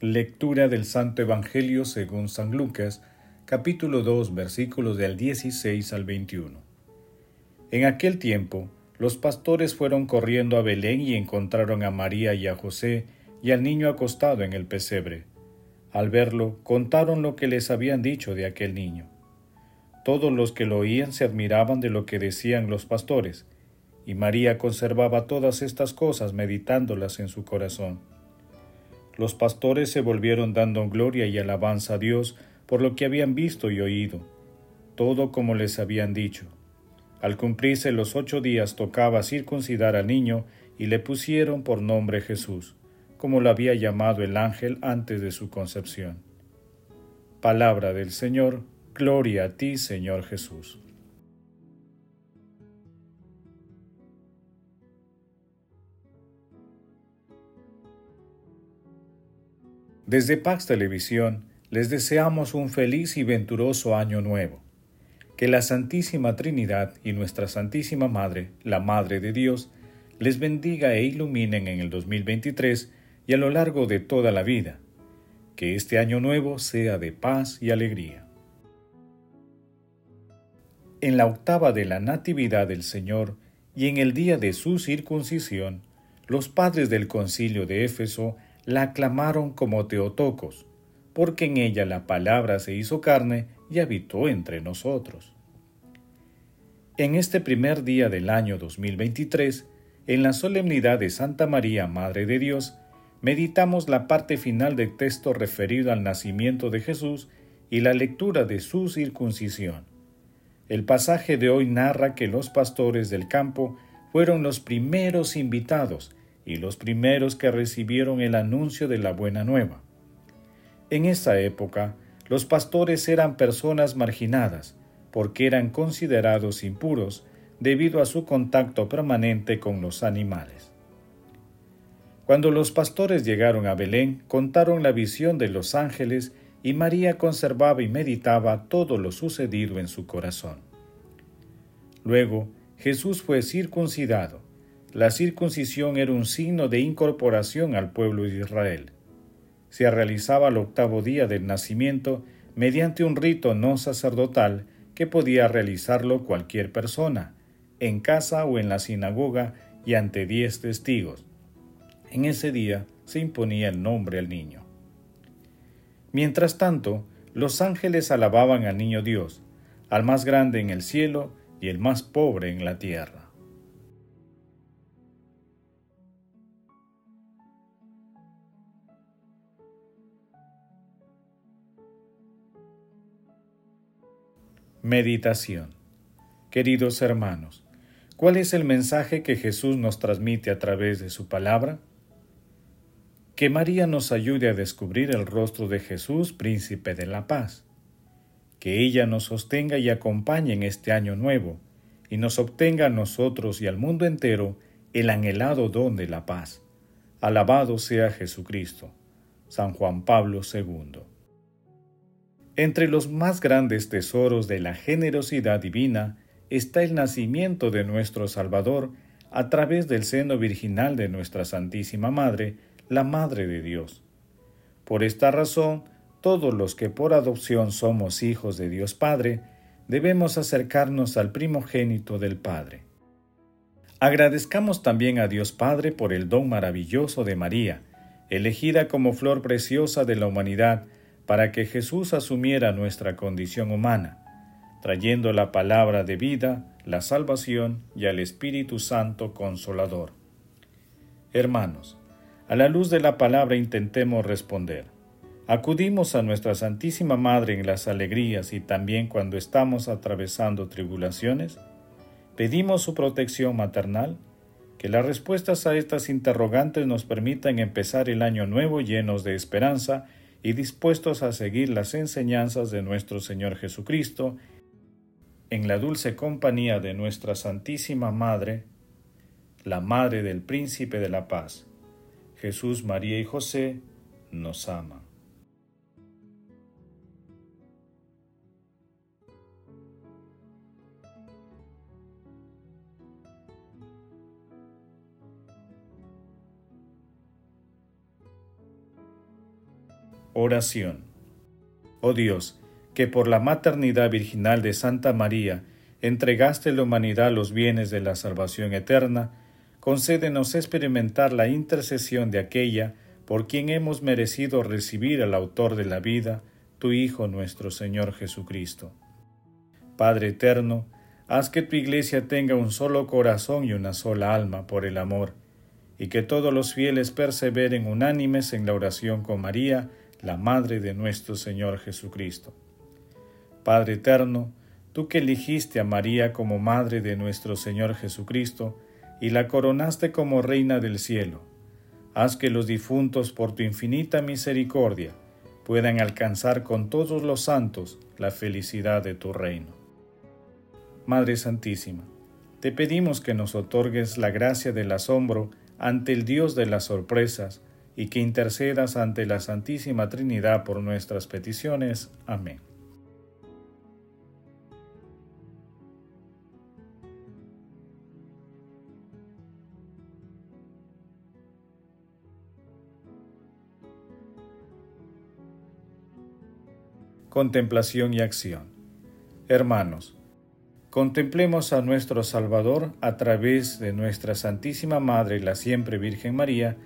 Lectura del Santo Evangelio según San Lucas, capítulo 2, versículos del 16 al 21. En aquel tiempo, los pastores fueron corriendo a Belén y encontraron a María y a José y al niño acostado en el pesebre. Al verlo, contaron lo que les habían dicho de aquel niño. Todos los que lo oían se admiraban de lo que decían los pastores, y María conservaba todas estas cosas meditándolas en su corazón. Los pastores se volvieron dando gloria y alabanza a Dios por lo que habían visto y oído, todo como les habían dicho. Al cumplirse los ocho días tocaba circuncidar al niño y le pusieron por nombre Jesús, como lo había llamado el ángel antes de su concepción. Palabra del Señor, gloria a ti Señor Jesús. Desde Pax Televisión les deseamos un feliz y venturoso año nuevo. Que la Santísima Trinidad y nuestra Santísima Madre, la Madre de Dios, les bendiga e iluminen en el 2023 y a lo largo de toda la vida. Que este año nuevo sea de paz y alegría. En la octava de la Natividad del Señor y en el día de su circuncisión, los padres del concilio de Éfeso la aclamaron como Teotocos, porque en ella la palabra se hizo carne y habitó entre nosotros. En este primer día del año 2023, en la solemnidad de Santa María, Madre de Dios, meditamos la parte final del texto referido al nacimiento de Jesús y la lectura de su circuncisión. El pasaje de hoy narra que los pastores del campo fueron los primeros invitados y los primeros que recibieron el anuncio de la buena nueva. En esa época, los pastores eran personas marginadas, porque eran considerados impuros debido a su contacto permanente con los animales. Cuando los pastores llegaron a Belén, contaron la visión de los ángeles y María conservaba y meditaba todo lo sucedido en su corazón. Luego, Jesús fue circuncidado la circuncisión era un signo de incorporación al pueblo de Israel. Se realizaba al octavo día del nacimiento mediante un rito no sacerdotal que podía realizarlo cualquier persona, en casa o en la sinagoga y ante diez testigos. En ese día se imponía el nombre al niño. Mientras tanto, los ángeles alababan al niño Dios, al más grande en el cielo y el más pobre en la tierra. Meditación Queridos hermanos, ¿cuál es el mensaje que Jesús nos transmite a través de su palabra? Que María nos ayude a descubrir el rostro de Jesús, príncipe de la paz. Que ella nos sostenga y acompañe en este año nuevo y nos obtenga a nosotros y al mundo entero el anhelado don de la paz. Alabado sea Jesucristo. San Juan Pablo II. Entre los más grandes tesoros de la generosidad divina está el nacimiento de nuestro Salvador a través del seno virginal de nuestra Santísima Madre, la Madre de Dios. Por esta razón, todos los que por adopción somos hijos de Dios Padre, debemos acercarnos al primogénito del Padre. Agradezcamos también a Dios Padre por el don maravilloso de María, elegida como flor preciosa de la humanidad, para que Jesús asumiera nuestra condición humana, trayendo la palabra de vida, la salvación y al Espíritu Santo consolador. Hermanos, a la luz de la palabra intentemos responder. Acudimos a nuestra Santísima Madre en las alegrías y también cuando estamos atravesando tribulaciones. Pedimos su protección maternal. Que las respuestas a estas interrogantes nos permitan empezar el año nuevo llenos de esperanza y dispuestos a seguir las enseñanzas de nuestro Señor Jesucristo, en la dulce compañía de nuestra Santísima Madre, la Madre del Príncipe de la Paz. Jesús, María y José nos ama. Oración. Oh Dios, que por la maternidad virginal de Santa María entregaste a la humanidad los bienes de la salvación eterna, concédenos experimentar la intercesión de aquella por quien hemos merecido recibir al autor de la vida, tu Hijo nuestro Señor Jesucristo. Padre eterno, haz que tu iglesia tenga un solo corazón y una sola alma por el amor, y que todos los fieles perseveren unánimes en la oración con María, la Madre de nuestro Señor Jesucristo. Padre eterno, tú que eligiste a María como Madre de nuestro Señor Jesucristo y la coronaste como Reina del cielo, haz que los difuntos por tu infinita misericordia puedan alcanzar con todos los santos la felicidad de tu reino. Madre Santísima, te pedimos que nos otorgues la gracia del asombro ante el Dios de las sorpresas, y que intercedas ante la Santísima Trinidad por nuestras peticiones. Amén. Contemplación y acción. Hermanos, contemplemos a nuestro Salvador a través de nuestra Santísima Madre, la siempre Virgen María,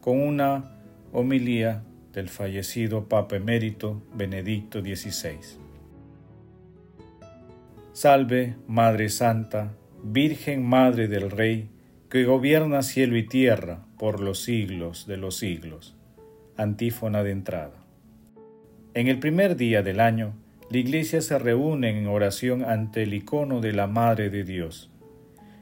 con una homilía del fallecido Papa Emérito Benedicto XVI. Salve, Madre Santa, Virgen Madre del Rey, que gobierna cielo y tierra por los siglos de los siglos. Antífona de entrada. En el primer día del año, la Iglesia se reúne en oración ante el icono de la Madre de Dios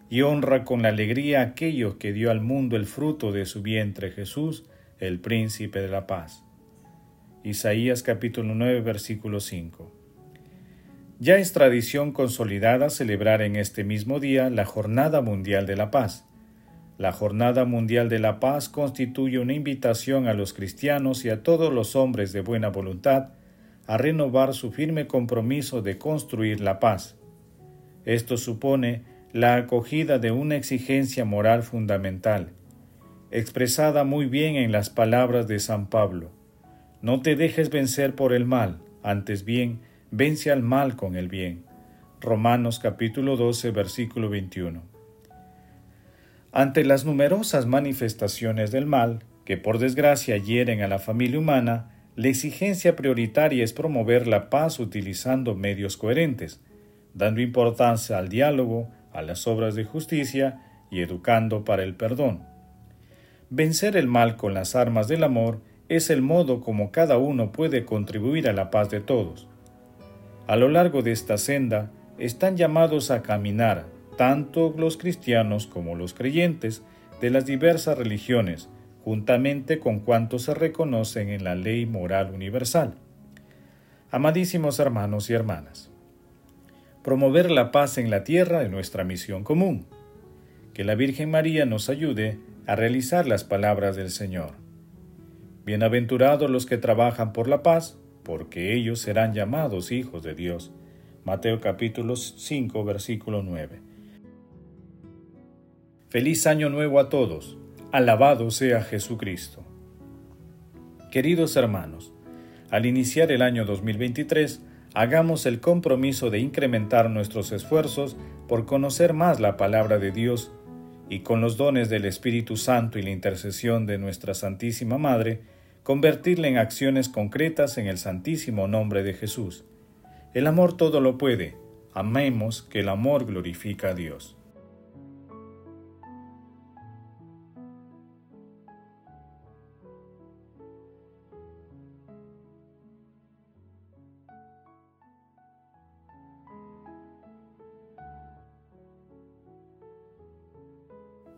y honra con la alegría a aquellos que dio al mundo el fruto de su vientre Jesús, el príncipe de la paz. Isaías capítulo 9 versículo 5. Ya es tradición consolidada celebrar en este mismo día la Jornada Mundial de la Paz. La Jornada Mundial de la Paz constituye una invitación a los cristianos y a todos los hombres de buena voluntad a renovar su firme compromiso de construir la paz. Esto supone la acogida de una exigencia moral fundamental, expresada muy bien en las palabras de San Pablo. No te dejes vencer por el mal, antes bien, vence al mal con el bien. Romanos capítulo 12, versículo 21. Ante las numerosas manifestaciones del mal, que por desgracia hieren a la familia humana, la exigencia prioritaria es promover la paz utilizando medios coherentes, dando importancia al diálogo, a las obras de justicia y educando para el perdón. Vencer el mal con las armas del amor es el modo como cada uno puede contribuir a la paz de todos. A lo largo de esta senda están llamados a caminar tanto los cristianos como los creyentes de las diversas religiones, juntamente con cuantos se reconocen en la ley moral universal. Amadísimos hermanos y hermanas, promover la paz en la tierra es nuestra misión común. Que la Virgen María nos ayude a realizar las palabras del Señor. Bienaventurados los que trabajan por la paz, porque ellos serán llamados hijos de Dios. Mateo capítulo 5 versículo 9. Feliz año nuevo a todos. Alabado sea Jesucristo. Queridos hermanos, al iniciar el año 2023, hagamos el compromiso de incrementar nuestros esfuerzos por conocer más la palabra de Dios y con los dones del Espíritu Santo y la intercesión de nuestra Santísima Madre, convertirla en acciones concretas en el santísimo nombre de Jesús. El amor todo lo puede. Amemos que el amor glorifica a Dios.